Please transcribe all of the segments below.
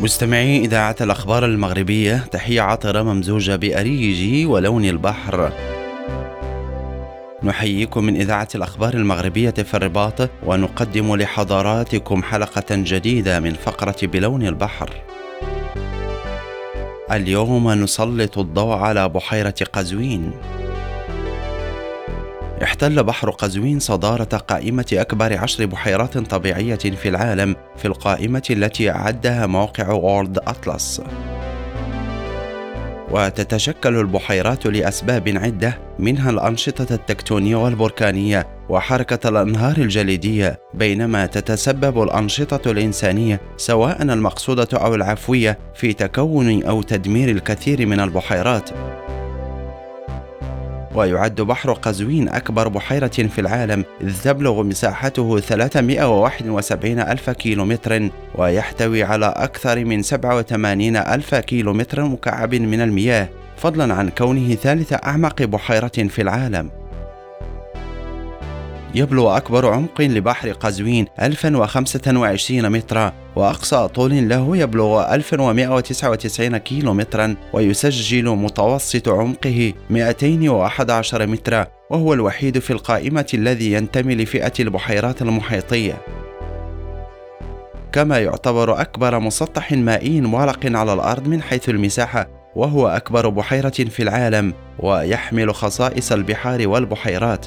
مستمعي إذاعة الأخبار المغربية تحية عطرة ممزوجة بأريج ولون البحر. نحييكم من إذاعة الأخبار المغربية في الرباط ونقدم لحضراتكم حلقة جديدة من فقرة بلون البحر. اليوم نسلط الضوء على بحيرة قزوين. احتل بحر قزوين صدارة قائمة أكبر عشر بحيرات طبيعية في العالم في القائمة التي أعدها موقع وورلد أطلس. وتتشكل البحيرات لأسباب عدة منها الأنشطة التكتونية والبركانية وحركة الأنهار الجليدية بينما تتسبب الأنشطة الإنسانية سواء المقصودة أو العفوية في تكون أو تدمير الكثير من البحيرات. ويعد بحر قزوين أكبر بحيرة في العالم إذ تبلغ مساحته 371 ألف كيلومتر ويحتوي على أكثر من 87 ألف كيلومتر مكعب من المياه فضلا عن كونه ثالث أعمق بحيرة في العالم. يبلغ أكبر عمق لبحر قزوين 1025 مترا وأقصى طول له يبلغ 1199 كيلومترا ويسجل متوسط عمقه 211 مترا وهو الوحيد في القائمة الذي ينتمي لفئة البحيرات المحيطية. كما يعتبر أكبر مسطح مائي مغلق على الأرض من حيث المساحة وهو أكبر بحيرة في العالم ويحمل خصائص البحار والبحيرات.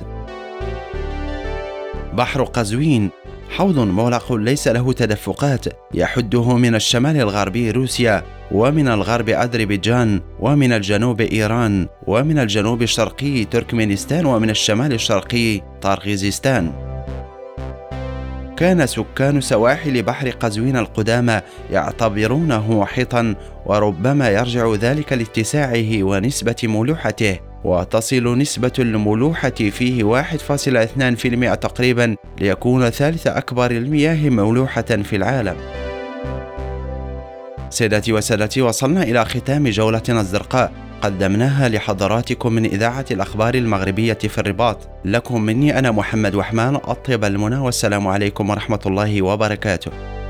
بحر قزوين. حوض مغلق ليس له تدفقات. يحده من الشمال الغربي روسيا ومن الغرب أذربيجان ومن الجنوب إيران ومن الجنوب الشرقي تركمانستان ومن الشمال الشرقي طرغيزستان. كان سكان سواحل بحر قزوين القدامى يعتبرونه محيطا وربما يرجع ذلك لاتساعه ونسبة ملوحته. وتصل نسبة الملوحة فيه 1.2% تقريبا ليكون ثالث أكبر المياه ملوحة في العالم. سيداتي وسادتي وصلنا إلى ختام جولتنا الزرقاء. قدمناها لحضراتكم من إذاعة الأخبار المغربية في الرباط. لكم مني أنا محمد وحمان أطيب المنى والسلام عليكم ورحمة الله وبركاته.